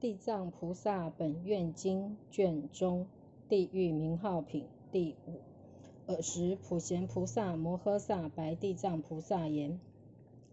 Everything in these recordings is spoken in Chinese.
地藏菩萨本愿经卷中地狱名号品第五。尔时普贤菩萨摩诃萨白地藏菩萨言：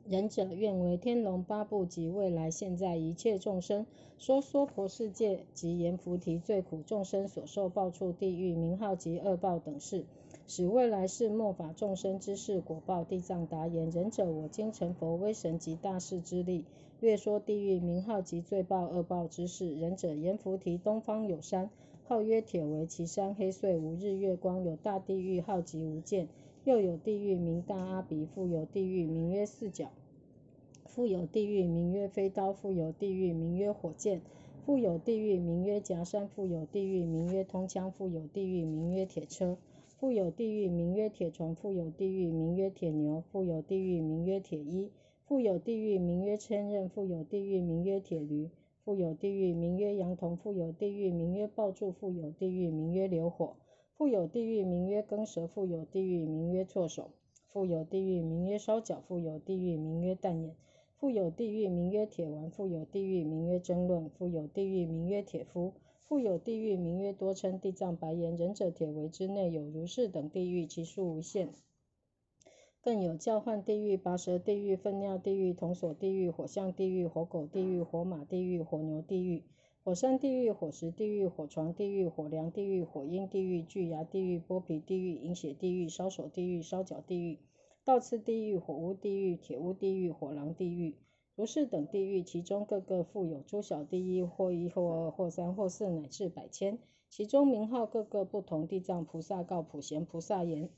仁者愿为天龙八部及未来现在一切众生说娑婆世界及阎浮提最苦众生所受报处地狱名号及恶报等事，使未来世末法众生之事果报。地藏答言：仁者，我今成佛威神及大士之力，略说地狱名号及罪报恶报之事。仁者，阎浮提东方有山，号曰铁围，其山黑碎无日月光，有大地狱，号极无间。又有地狱名大阿鼻，复有地狱名曰四角，复有地狱名曰飞刀，复有地狱名曰火箭，复有地狱名曰夹山，复有地狱名曰通枪，复有地狱名曰铁车，复有地狱名曰铁床，复有地狱名曰铁牛，复有地狱名曰铁衣，复有地狱名曰千仞，复有地狱名曰铁驴，复有地狱名曰羊童，复有地狱名曰爆柱，复有地狱名曰流火。复有地狱名曰耕蛇，复有地狱名曰错手，复有地狱名曰烧脚，复有地狱名曰弹眼，复有地狱名曰铁丸，复有地狱名曰争论，复有地狱名曰铁夫，复有地狱名曰多称。地藏白岩：仁者，铁围之内有如是等地狱，其数无限。更有叫唤地狱、拔舌地狱、粪尿地狱、铜锁地狱、火象地狱、火狗地狱、火马地狱、火牛地狱。火山地狱、火石地狱、火床地狱、火梁地狱、火鹰地狱、巨牙地狱、剥皮地狱、饮血地狱、烧手地狱、烧脚地狱、倒刺地狱、火屋地狱、铁屋地狱、火狼地狱，如是等地狱，其中各个复有诸小地狱，或一、或二、或三、或四，乃至百千，其中名号各个不同。地藏菩萨告普贤菩萨言：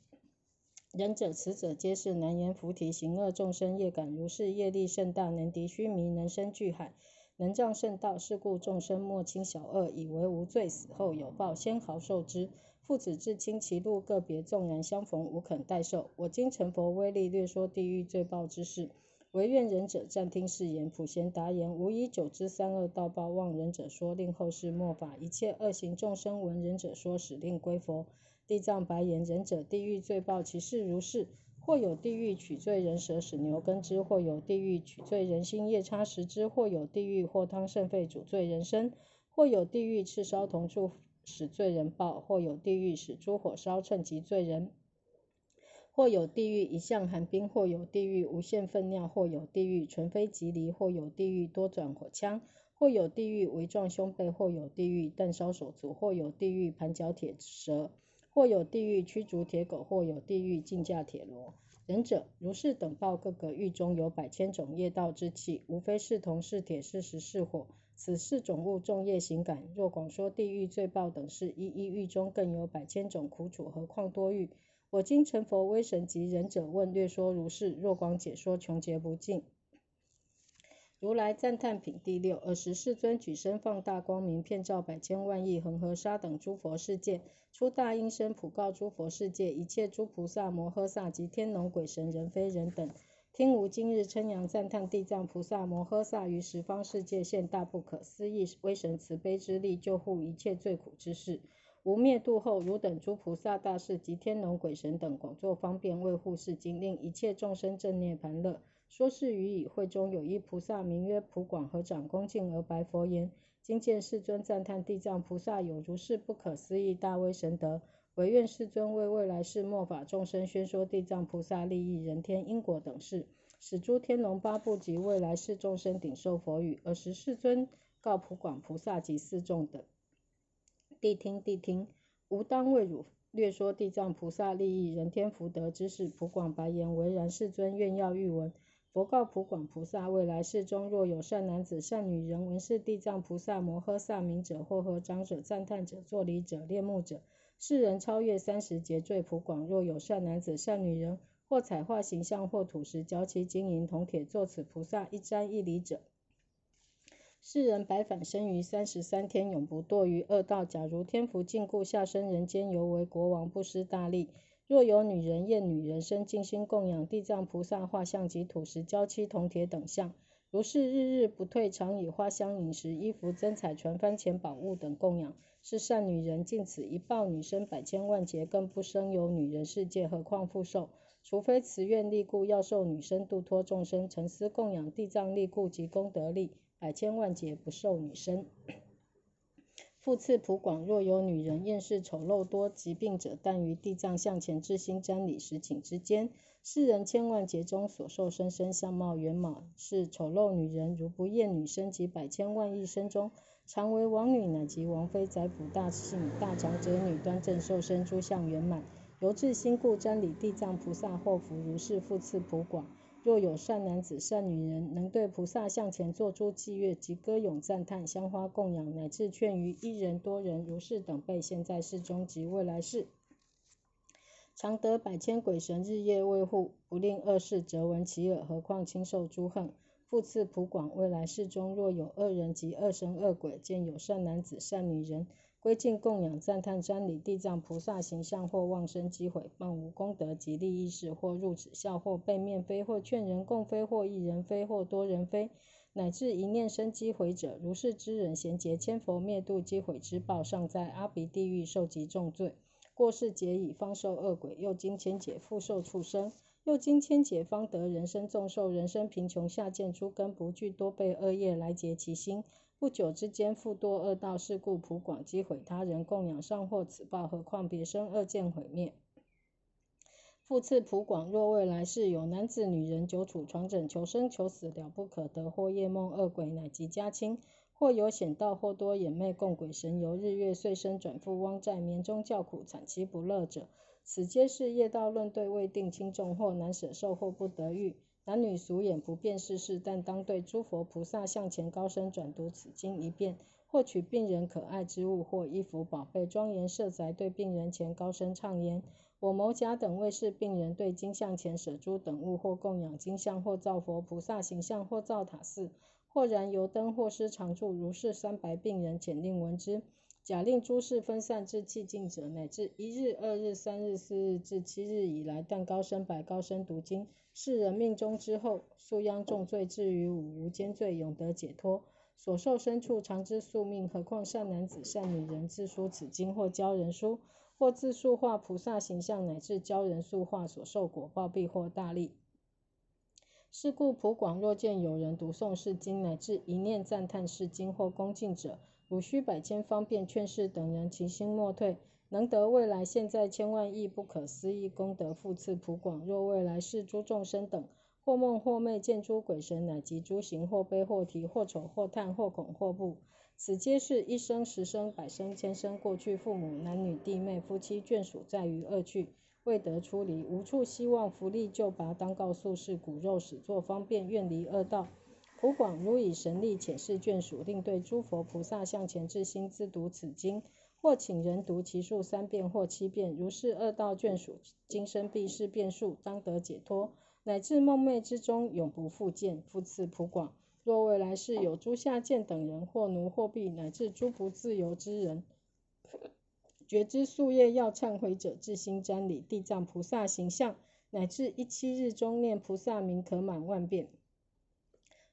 仁者，慈者皆是难言菩提行恶众生业感，如是业力甚大，能敌须弥，能生巨海。能障圣道，是故众生莫轻小恶，以为无罪，死后有报，先毫受之。父子至亲，其路个别，纵然相逢，无肯代受。我今成佛威力，略说地狱罪报之事，唯愿仁者暂听是言。普贤答言：吾以久之三恶道报，望仁者说，令后世莫法一切恶行众生闻仁者说，使令归佛。地藏白言：仁者，地狱罪报其事如是。或有地狱取罪人舌使牛耕之，或有地狱取罪人心夜叉食之，或有地狱或汤肾肺煮罪人身，或有地狱赤烧铜柱使罪人报，或有地狱使诸火烧趁及罪人，或有地狱一向寒冰，或有地狱无限粪尿，或有地狱纯非即离，或有地狱多转火枪，或有地狱围撞胸背，或有地狱弹烧手足，或有地狱盘脚铁蛇。或有地狱驱逐铁狗，或有地狱竞驾铁罗。仁者，如是等报各个狱中有百千种业道之气，无非是铜是铁是石是火，此四种物众业行感。若广说地狱罪报等事，一一狱中更有百千种苦楚，何况多狱？我今成佛威神及仁者问略说如是，若广解说，穷劫不尽。如来赞叹品第六。尔时世尊举身放大光明，遍照百千万亿恒河沙等诸佛世界，出大音声普告诸佛世界一切诸菩萨摩诃萨及天龙鬼神人非人等，听吾今日称扬赞叹地藏菩萨摩诃萨于十方世界现大不可思议威神慈悲之力，救护一切罪苦之事。无灭度后，汝等诸菩萨大士及天龙鬼神等，广作方便为护世经，令一切众生正涅盘乐。说是语已，会中有一菩萨名曰普广，合掌恭敬而白佛言：今见世尊赞叹地藏菩萨有如是不可思议大威神德，唯愿世尊为未来世末法众生宣说地藏菩萨利益人天因果等事，使诸天龙八部及未来世众生顶受佛语。尔时世尊告普广菩萨及四众等：谛听，谛听！吾当为汝略说地藏菩萨利益人天福德之事。普广白言：唯然，世尊愿要欲闻。佛告普广菩萨：未来世中，若有善男子、善女人闻是地藏菩萨摩诃萨名者，或合掌者、赞叹者、作礼者、恋慕者，世人超越三十劫罪。普广若有善男子、善女人，或彩画形象，或土石、交漆、金银、铜铁，作此菩萨一瞻一礼者，世人白返生于三十三天，永不堕于恶道。假如天福尽故，下生人间，犹为国王，不失大利。若有女人厌女人身，尽心供养地藏菩萨画像及土石、胶漆、铜铁等像，如是日日不退，常以花香、饮食、衣服、增彩、传幡、钱宝物等供养，是善女人。尽此一报，女生百千万劫，更不生有女人世界，何况复受？除非慈愿力故，要受女生度脱众生，沉思供养地藏力故及功德力，百千万劫不受女生。复次普广，若有女人厌世丑陋多疾病者，但于地藏向前至心瞻礼时顷之间，世人千万劫中所受生生相貌圆满是丑陋女人，如不厌女生及百千万亿生中，常为王女乃及王妃宰辅大姓大长者女端正受生诸相圆满，由至心故瞻礼地藏菩萨祸福如是复次普广。若有善男子、善女人，能对菩萨向前作诸祭乐及歌咏赞叹、香花供养，乃至劝于一人、多人，如是等辈，现在世中及未来世，常得百千鬼神日夜卫护，不令恶事折闻其耳。何况亲受诸恨？复次普广，未来世中，若有恶人及恶神恶鬼，见有善男子、善女人。归敬供养赞叹瞻礼地藏菩萨形象，或妄生机毁谤无功德及利益事，或入此笑，或背面非，或劝人共非，或一人非，或多人非，乃至一念生机毁者，如是之人，贤劫千佛灭度机毁之报，尚在阿鼻地狱受极重罪。过世劫已方受恶鬼，又经千劫复受畜生，又经千劫方得人身纵受人身贫穷下贱诸根不具多倍恶业来结其心。不久之间，复多恶道，是故普广积毁他人供养上获此报，何况别生恶见毁灭？复次普广，若未来世有男子、女人久处床枕，求生求死了不可得，或夜梦恶鬼乃及家亲，或有险道，或多眼魅共鬼神游，日月岁生转复汪债，眠中叫苦，惨其不乐者，此皆是业道论对未定轻重，或难舍受，或不得遇。男女俗眼不辨世事，但当对诸佛菩萨向前高声转读此经一遍，或取病人可爱之物，或衣服宝贝庄严设宅，对病人前高声唱言：我某甲等为是病人对经像前舍诸等物，或供养经像，或造佛菩萨形象，或造塔寺，或燃油灯，或施常住，如是三白病人，简令闻之。假令诸事分散至寂静者，乃至一日、二日、三日、四日至七日以来，但高声白高声读经，是人命中之后，素殃重罪，至于五无间罪，永得解脱。所受身处常知宿命，何况善男子、善女人自书此经，或教人书，或自塑画菩萨形象，乃至教人塑画，所受果报必获大利。是故普广若见有人读诵是经，乃至一念赞叹是经或恭敬者，汝须百千方便劝示等人，其心莫退，能得未来现在千万亿不可思议功德。复次普广，若未来世诸众生等，或梦或寐见诸鬼神，乃及诸行或悲或啼或丑或叹或恐或怖，此皆是一生十生百生千生过去父母男女弟妹夫妻眷属在于恶趣，未得出离，无处希望福利救拔，当告诉是骨肉始作方便，愿离恶道。普广如以神力遣示眷属，令对诸佛菩萨向前至心自读此经，或请人读其数三遍或七遍，如是恶道眷属，今生必是变数，当得解脱，乃至梦寐之中永不复见。复次普广，若未来世有诸下贱等人，或奴或婢，乃至诸不自由之人，觉知宿业要忏悔者，至心瞻礼地藏菩萨形象，乃至一七日中念菩萨名，可满万遍。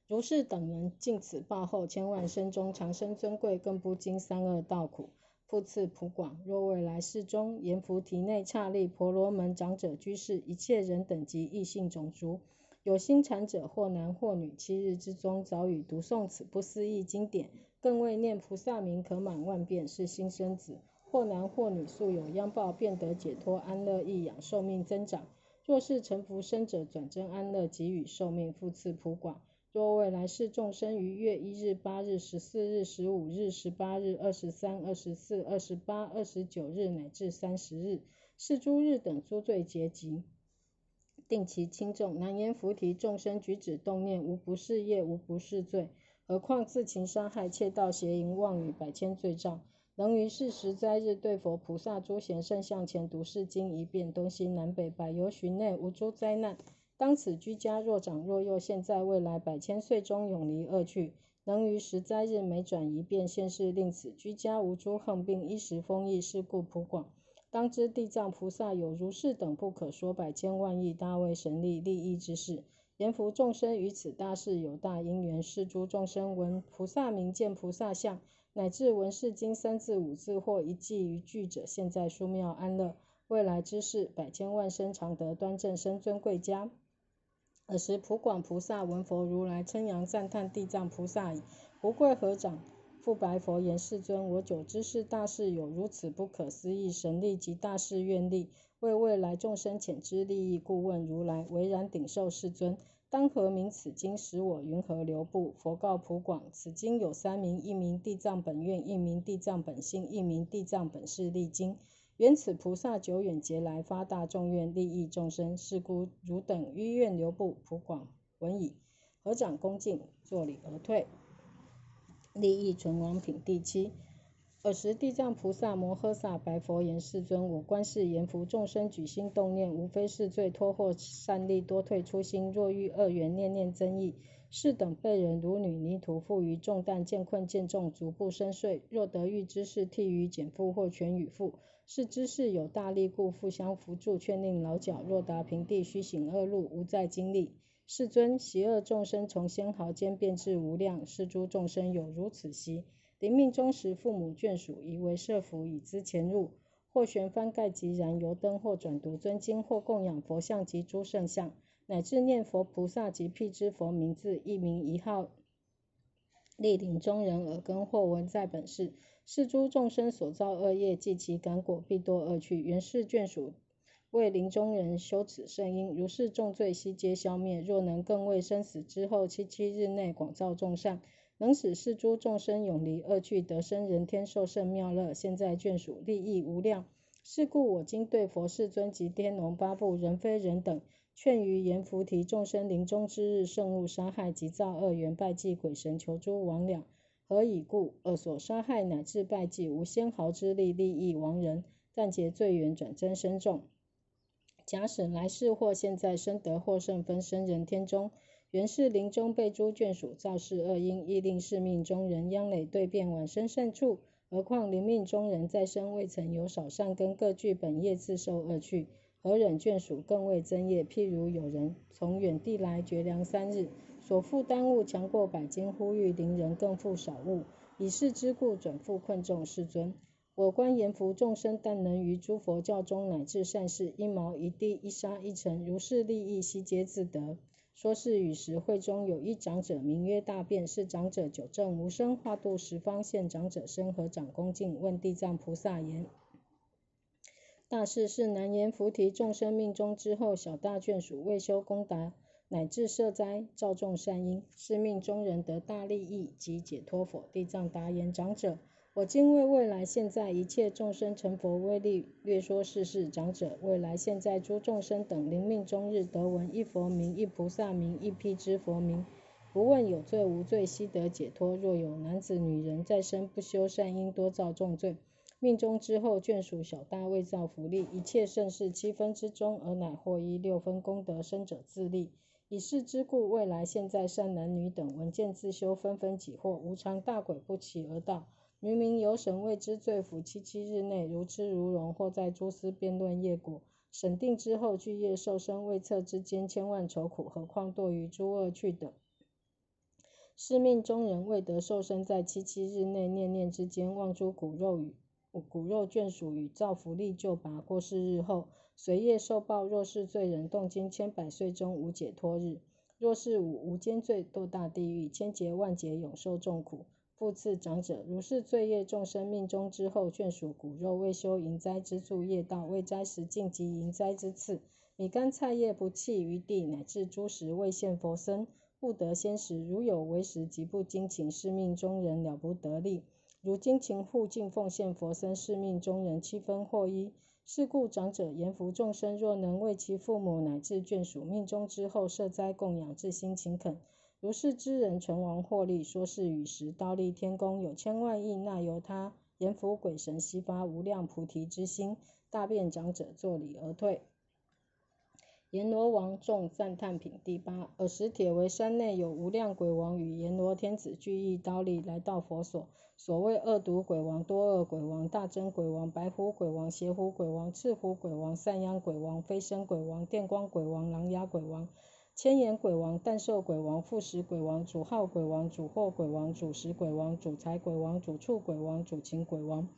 如是等人尽此报后，千万生中长生尊贵，更不经三恶道苦。复次普广，若未来世中，阎浮提内刹利婆罗门长者居士，一切人等及异性种族，有心禅者，或男或女，七日之中早已读诵此不思议经典，更为念菩萨名，可满万遍，是新生子，或男或女，素有殃报，便得解脱安乐益养，寿命增长。若是成福生者，转真安乐，给予寿命。复次普广。若未来世众生于月一日、八日、十四日、十五日、十八日、二十三、二十四、二十八、二十九日乃至三十日，是诸日等诸罪结集，定其轻重。难言菩提众生举止动念，无不是业，无不是罪。何况自情伤害、窃盗、邪淫、妄语，百千罪障，能于是时灾日对佛菩萨诸贤圣向前读是经一遍，东西南北百由旬内无诸灾难。当此居家若长若幼，现在未来百千岁中永离恶趣，能于十灾日每转一变，现世令此居家无诸横病、衣食丰溢，是故普广。当知地藏菩萨有如是等不可说百千万亿大威神力利益之事，言福众生于此大事有大因缘，是诸众生闻菩萨名、见菩萨相，乃至闻是经三字五字或一记一句者，现在殊妙安乐，未来之事百千万生常得端正生尊贵家。尔时普广菩萨闻佛如来称扬赞叹地藏菩萨已，胡跪合掌，复白佛言：世尊，我久知是大事有如此不可思议神力及大事愿力，为未来众生浅知利益，故问如来。唯然顶受世尊。当何名此经？使我云何留步？佛告普广：此经有三名：一名地藏本愿，一名地藏本性，一名地藏本誓力经。缘此菩萨久远劫来发大众愿，利益众生。是故汝等于愿留步。普广闻已，合掌恭敬，作礼而退。利益存亡品第七。尔时地藏菩萨摩诃萨白佛言：世尊，我观世阎浮众生举心动念，无非是罪，脱获善利，多退初心。若遇恶缘，念念增益。是等被人如女泥土负于重担，见困见重，足不深睡。若得遇之事，替于减负或全与负。是知是有大力故，互相扶助，劝令劳脚。若达平地，须行恶路，无再经历。世尊，邪恶众生从仙毫间变至无量，是诸众生有如此习。临命终时，父母眷属以为设福，以资前入，或悬幡盖及燃油灯，或转读尊经，或供养佛像及诸圣像，乃至念佛菩萨及辟支佛名字，一名一号，立顶中人耳根，或闻在本世。是诸众生所造恶业，即其感果，必堕恶趣。原是眷属为临终人修此圣因，如是重罪悉皆消灭。若能更为生死之后七七日内广造众善。能使世诸众生永离恶趣，得生人天受胜妙乐。现在眷属利益无量，是故我今对佛世尊及天龙八部人非人等，劝于阎浮提众生临终之日，慎勿杀害及造恶缘，拜祭鬼神，求诸魍魉。何以故？恶所杀害乃至拜祭，无纤毫之力利益亡人，但结罪缘，转增深重。假使来世或现在生得获胜分生人天中。原是临终被诸眷属造事恶因，亦令是命中人殃累对变往生善处。何况临命中人在生未曾有少善根，各具本业自受恶趣，何忍眷属更未增业？譬如有人从远地来绝粮三日，所负担物强过百斤，呼吁邻人更负少物，以是之故转负困众。世尊，我观阎浮众生，但能于诸佛教中乃至善事，一毛一地一沙一尘，如是利益，悉皆自得。说是与时会中有一长者，名曰大辩。是长者久正无生，化度十方现长者身，合掌恭敬，问地藏菩萨言：大事是难言。菩提众生命中之后，小大眷属未修功达，乃至设灾造众善因，是命中人得大利益及解脱佛？地藏答言：长者。我今为未来现在一切众生成佛威力，略说世事。长者，未来现在诸众生等临命终日，得闻一佛名、一菩萨名、一辟支佛名，不问有罪无罪，悉得解脱。若有男子女人在生不修善因，多造重罪，命中之后眷属小大未造福利，一切盛世七分之中，而乃获一六分功德，生者自立。以是之故，未来现在善男女等闻见自修，纷纷己获无常大鬼不起而道。明明有审谓之罪府，七七日内如痴如聋，或在诸司辩论业果，审定之后具业受生未测之间，千万愁苦，何况堕于诸恶趣等。是命中人未得受生，在七七日内念念之间，望诸骨肉与骨肉眷属与造福利就拔。过世日后，随业受报。若是罪人，动经千百岁中无解脱日；若是无无间罪，堕大地狱，千劫万劫永受重苦。复次，长者如是罪业众生命中之后，眷属骨肉未修淫灾之助业道，未斋食尽及淫灾之次，米干菜叶不弃于地，乃至诸食未现佛身，不得先食。如有为食及不精勤，是命中人了不得利。如今勤护敬奉献佛身，是命中人七分获一。是故长者言福众生，若能为其父母乃至眷属命中之后设斋供养，至心勤恳。如是之人存亡获利，说是与时刀立天宫有千万亿，那由他阎浮鬼神悉发无量菩提之心。大便长者作礼而退。阎罗王众赞叹品第八。尔时铁围山内有无量鬼王与阎罗天子俱诣刀立，来到佛所。所谓恶毒鬼王、多恶鬼王、大真鬼王、白虎鬼王、邪虎鬼王、赤虎鬼王、散殃鬼王、飞升鬼王、电光鬼王、狼牙鬼王。千眼鬼王、诞寿鬼王、复食鬼王、主号鬼王、主祸鬼王、主食鬼王、主财鬼王、主畜鬼王、主情鬼王、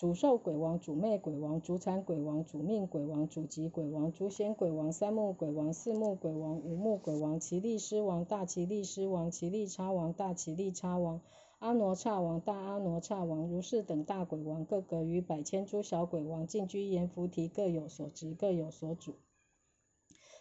主寿鬼王、主魅鬼王、主产鬼王、主命鬼王、主吉鬼王、主显鬼王、三目鬼王、四目鬼王、五目鬼王、奇力狮王、大奇力狮王、奇力叉王、大奇力叉王、阿罗刹王、大阿罗刹王、如是等大鬼王，各个与百千诸小鬼王进居阎浮提，各有所职，各有所主。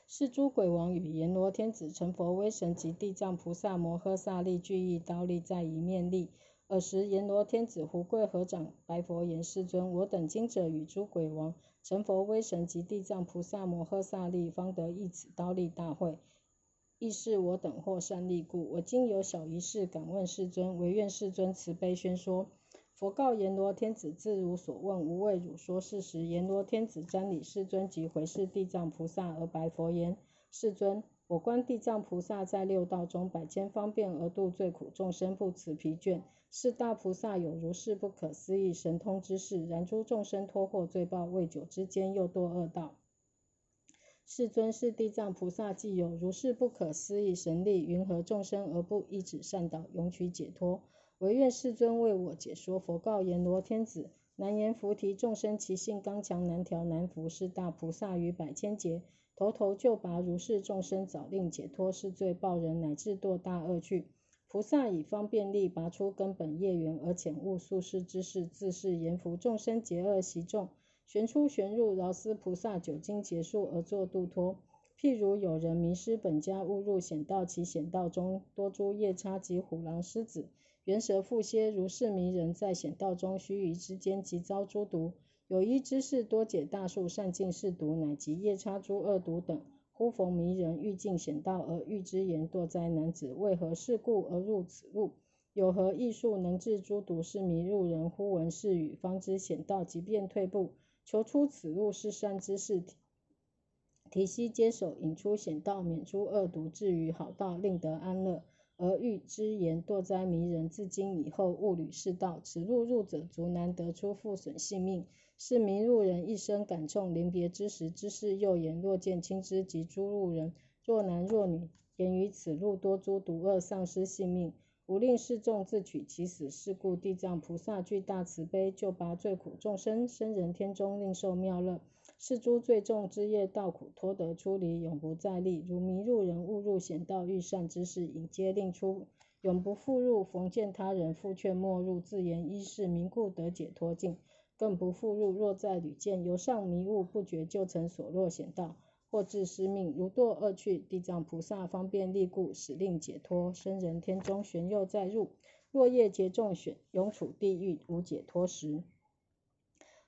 是诸鬼王与阎罗天子、成佛威神及地藏菩萨摩诃萨力俱意刀立在一面立。尔时阎罗天子胡跪合掌，白佛言：世尊，我等今者与诸鬼王、成佛威神及地藏菩萨摩诃萨力，方得一此刀立大会。亦是我等获善利故。我今有小一事，敢问世尊，唯愿世尊慈悲宣说。佛告阎罗天子：自如所问，无畏汝说事实。阎罗天子瞻礼世尊及回视地藏菩萨，而白佛言：世尊，我观地藏菩萨在六道中百千方便而度最苦众生，不辞疲倦。是大菩萨有如是不可思议神通之事，然诸众生脱获罪报，未久之间又堕恶道。世尊是地藏菩萨，既有如是不可思议神力，云何众生而不依止善导，永取解脱？唯愿世尊为我解说。佛告阎罗天子：难言菩提众生其性刚强，难调难服。是大菩萨于百千劫，头头就拔如是众生，早令解脱，是罪报人，乃至堕大恶趣。菩萨以方便力拔出根本业缘，而遣悟宿世之事，自是言福众生结恶习众，旋出旋入，饶斯菩萨久经结束而作度脱。譬如有人迷失本家，误入险道，其险道中多诸夜叉及虎狼狮子、猿蛇蝮蝎，如是迷人，在险道中须臾之间，即遭诸毒。有一知士多解大树善尽是毒，乃及夜叉诸恶毒等。忽逢迷人欲尽险道，而欲之言堕灾男子，为何事故而入此路？有何异术能治诸毒？是迷路人忽闻是语，方知险道，即便退步，求出此路。是善之事，提膝接手，引出险道，免诸恶毒，至于好道，令得安乐。而欲之言堕灾迷人，自今以后勿履是道。此路入者，足难得出，复损性命。是迷路人一生感冲，临别之时，知是又言：若见亲之及诸路人，若男若女，言于此路多诸毒恶，丧失性命，无令示众自取其死。是故地藏菩萨具大慈悲，救拔罪苦众生，生人天中，令受妙乐。是诸罪重之业道苦，脱得出离，永不再历。如迷路人误入险道，遇善之事，引皆令出，永不复入。逢见他人，复劝莫入，自言一是名故得解脱尽。更不复入。若在屡见由上迷雾，不觉就曾所落险道，或致失命，如堕恶趣。地藏菩萨方便力故，使令解脱。生人天中，旋又再入。若业劫重选，永处地狱，无解脱时。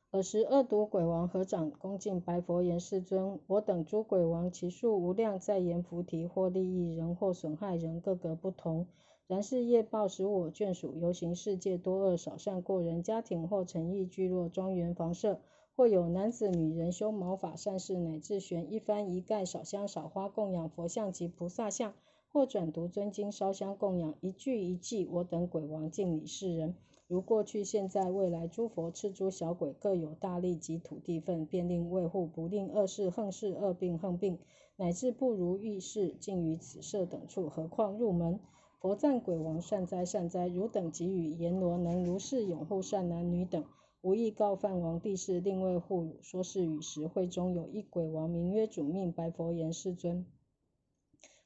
尔时恶毒鬼王合掌恭敬白佛言：世尊，我等诸鬼王，其数无量，在阎浮提，或利益人，或损害人，各个不同。然是业报使我眷属游行世界，多恶少善过人，家庭或诚意聚落庄园房舍，或有男子女人修毛法善事，乃至悬一幡一盖少香少花供养佛像及菩萨像，或转读尊经烧香供养一句一句，我等鬼王敬礼世人。如过去现在未来诸佛赤诸小鬼各有大力及土地分，便令卫护，不令恶事横事恶病横病，乃至不如意事尽于此舍等处，何况入门？佛赞鬼王善哉善哉，汝等给予阎罗能如是拥护善男女等，无意告犯王帝释，令为护汝。说是语时，会中有一鬼王，名曰主命，白佛言：世尊，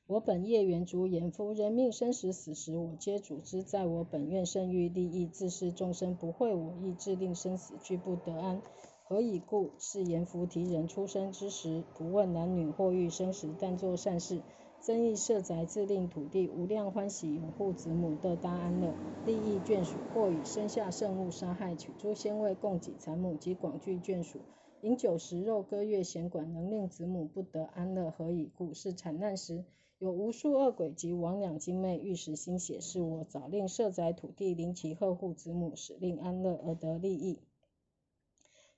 我本业缘足阎夫，人命生死死时，我皆主之。在我本愿甚欲利益，自是众生不会我意，致令生死俱不得安。何以故？是阎浮提人出生之时，不问男女，或欲生时，但作善事。增益设宅，自令土地无量欢喜，拥护子母得大安乐，利益眷属，或以生下圣物杀害，取诸仙位供给产母及广聚眷属，饮酒食肉，歌乐弦管，能令子母不得安乐。何以故？是产难时，有无数恶鬼及魍魉精魅，欲食心血，是我早令设宅土地，临其呵护子母，使令安乐而得利益。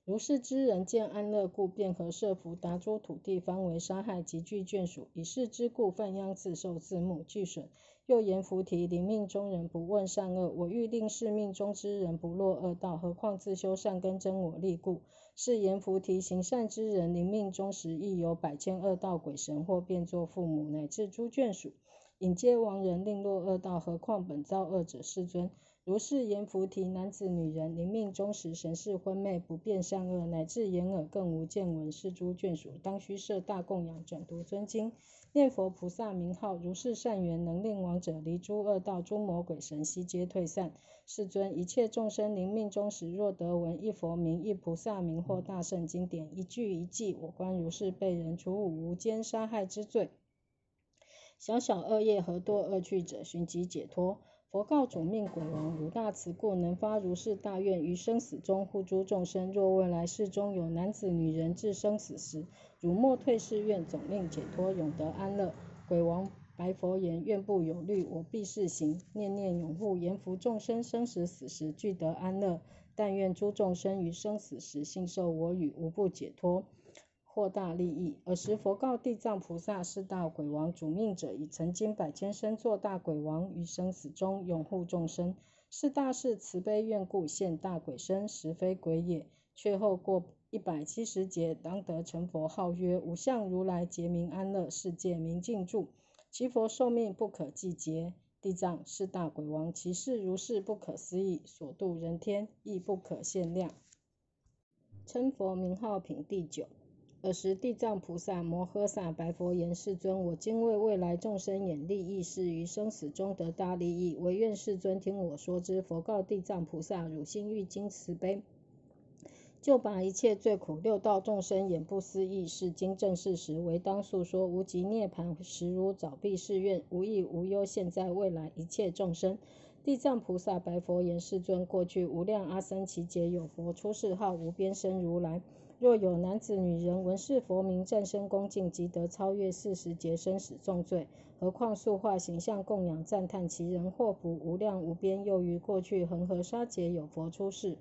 如是之人见安乐故，便合设伏达诸土地，方为杀害，及具眷属。以是之故，犯殃自受自牧俱损。又言菩提临命中人不问善恶，我欲令是命中之人不落恶道，何况自修善根真我力故？是言菩提行善之人临命终时，亦有百千恶道鬼神，或变作父母，乃至诸眷属，引接亡人，令落恶道。何况本造恶者，世尊。如是言菩提，男子女人临命终时，神识昏昧，不辨善恶，乃至眼耳更无见闻，是诸眷属，当须设大供养，转读尊经，念佛菩萨名号，如是善缘，能令亡者离诸恶道，诸魔鬼神悉皆退散。世尊，一切众生临命终时，若得闻一佛名、一菩萨名或大圣经典，一句一记，我观如是被人除五无间杀害之罪。小小恶业何堕恶趣者，寻即解脱。佛告主命鬼王：汝大慈故，能发如是大愿，于生死中护诸众生。若未来世中有男子女人至生死时，汝莫退是愿，总令解脱，永得安乐。鬼王白佛言：愿不有虑，我必示行。念念永护，严福众生生死死时俱得安乐。但愿诸众生于生死时信受我语，无不解脱。扩大利益。尔时佛告地藏菩萨：是大鬼王主命者，已曾经百千生做大鬼王，于生死中永护众生。是大是慈悲愿故，现大鬼身，实非鬼也。却后过一百七十劫，当得成佛，号曰无相如来，劫名安乐，世界明净住。其佛寿命不可计劫。地藏是大鬼王，其事如是不可思议，所度人天亦不可限量。称佛名号品第九。尔时，地藏菩萨摩诃萨白佛言：“世尊，我今为未来众生演利益事，于生死中得大利益，唯愿世尊听我说之。”佛告地藏菩萨：“汝心欲经慈悲，就把一切罪苦六道众生演不思议事，经正事实，唯当诉说。无极涅盘实如早毕誓愿，无益无忧，现在未来一切众生。”地藏菩萨白佛言：“世尊，过去无量阿僧祇劫有佛出世号无边身如来。”若有男子女人闻是佛名，战身恭敬，即得超越四十劫生死重罪。何况塑化形象供养赞叹其人祸福无量无边。又于过去恒河沙劫有佛出世，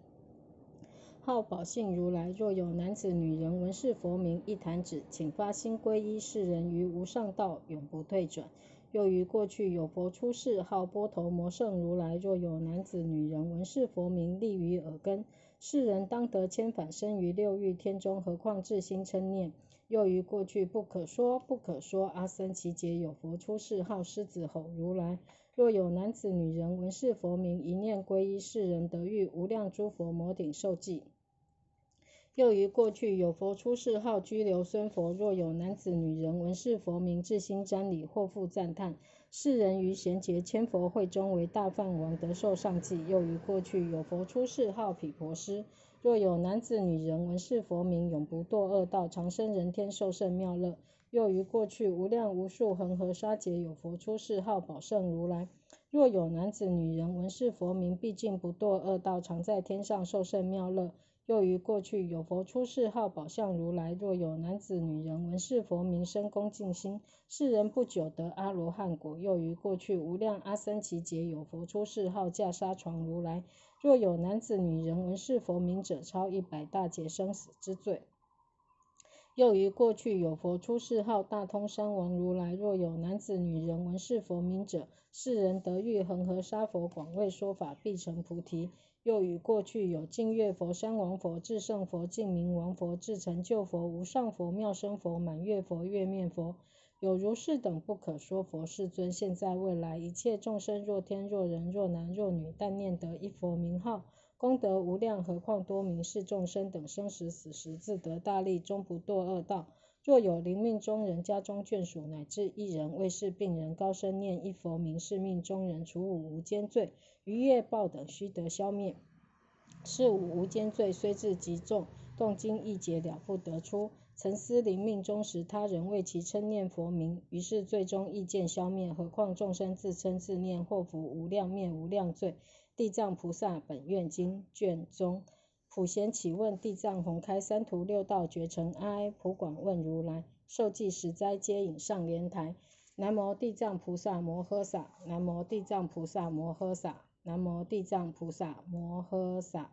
号宝性如来。若有男子女人闻是佛名，一弹指，请发心皈依世人，于无上道永不退转。又于过去有佛出世，号波头摩圣如来。若有男子女人闻是佛名，立于耳根。世人当得千返生于六欲天中，何况至心称念？又于过去不可说不可说阿僧祇劫有佛出世，号狮子吼如来。若有男子女人闻是佛名，一念皈依，世人得遇无量诸佛摩顶受记。又于过去有佛出世，号居留孙佛。若有男子女人闻是佛名，至心瞻礼，或复赞叹。世人于贤劫千佛会中为大梵王，得受上记。又于过去有佛出世，号毗婆尸。若有男子女人闻是佛名，永不堕恶道，长生人天，受胜妙乐。又于过去无量无数恒河沙劫有佛出世，号宝胜如来。若有男子女人闻是佛名，毕竟不堕恶道，常在天上受胜妙乐。又于过去有佛出世，号宝相如来。若有男子女人闻是佛名，生恭敬心，世人不久得阿罗汉果。又于过去无量阿僧祇劫有佛出世，号架沙床如来。若有男子女人闻是佛名者，超一百大劫生死之罪。又于过去有佛出世，号大通山王如来。若有男子女人闻是佛名者，世人得遇恒河沙佛广为说法，必成菩提。又与过去有净月佛、山王佛、至圣佛、净明王佛、至成就佛、无上佛、妙生佛、满月佛、月面佛，有如是等不可说佛世尊。现在未来一切众生，若天若人若男若女，但念得一佛名号，功德无量。何况多名是众生等生死死时，自得大利，终不堕恶道。若有临命中人家中眷属，乃至一人为是病人，高声念一佛名，是命中人除五无间罪。余业报等须得消灭，是五无间罪虽至极重，动经一劫了不得出。曾思临命终时，他人为其称念佛名，于是最终意见消灭。何况众生自称自念，祸福无量灭无量罪。地藏菩萨本愿经卷中，普贤起问地藏弘开三途六道绝尘埃普广问如来，受记十灾皆引上莲台。南无地藏菩萨摩诃萨，南无地藏菩萨摩诃萨。南无地藏菩萨摩诃萨。